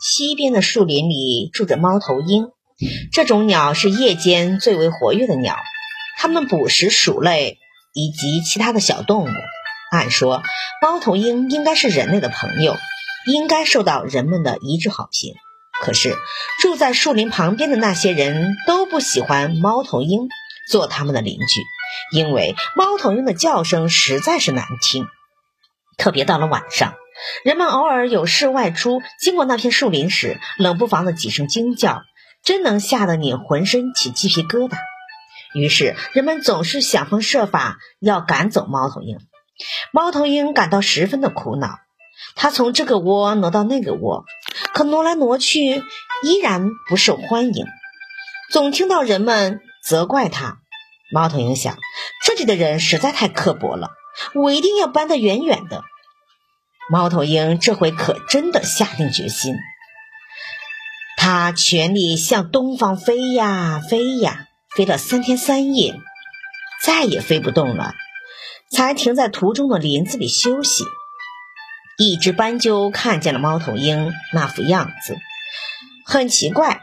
西边的树林里住着猫头鹰，这种鸟是夜间最为活跃的鸟，它们捕食鼠类以及其他的小动物。按说，猫头鹰应该是人类的朋友，应该受到人们的一致好评。可是，住在树林旁边的那些人都不喜欢猫头鹰做他们的邻居，因为猫头鹰的叫声实在是难听。特别到了晚上，人们偶尔有事外出，经过那片树林时，冷不防的几声惊叫，真能吓得你浑身起鸡皮疙瘩。于是，人们总是想方设法要赶走猫头鹰。猫头鹰感到十分的苦恼，它从这个窝挪到那个窝，可挪来挪去依然不受欢迎，总听到人们责怪它。猫头鹰想，这里的人实在太刻薄了，我一定要搬得远远的。猫头鹰这回可真的下定决心，它全力向东方飞呀飞呀，飞了三天三夜，再也飞不动了。才停在途中的林子里休息。一只斑鸠看见了猫头鹰那副样子，很奇怪，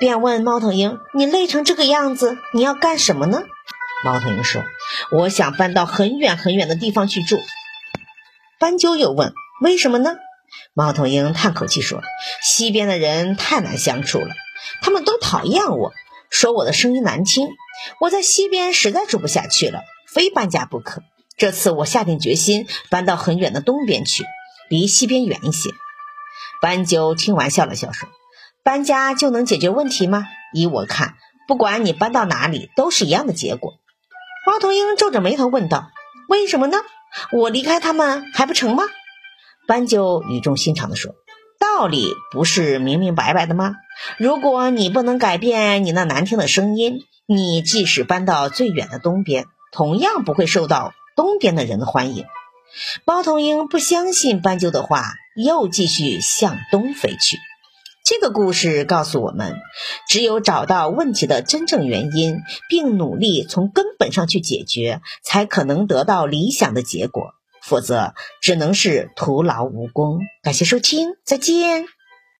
便问猫头鹰：“你累成这个样子，你要干什么呢？”猫头鹰说：“我想搬到很远很远的地方去住。”斑鸠又问：“为什么呢？”猫头鹰叹口气说：“西边的人太难相处了，他们都讨厌我，说我的声音难听。我在西边实在住不下去了，非搬家不可。”这次我下定决心搬到很远的东边去，离西边远一些。斑鸠听完笑了笑说：“搬家就能解决问题吗？依我看，不管你搬到哪里，都是一样的结果。”猫头鹰皱着眉头问道：“为什么呢？我离开他们还不成吗？”斑鸠语重心长地说：“道理不是明明白白的吗？如果你不能改变你那难听的声音，你即使搬到最远的东边，同样不会受到。”东边的人的欢迎，猫头鹰不相信斑鸠的话，又继续向东飞去。这个故事告诉我们，只有找到问题的真正原因，并努力从根本上去解决，才可能得到理想的结果，否则只能是徒劳无功。感谢收听，再见。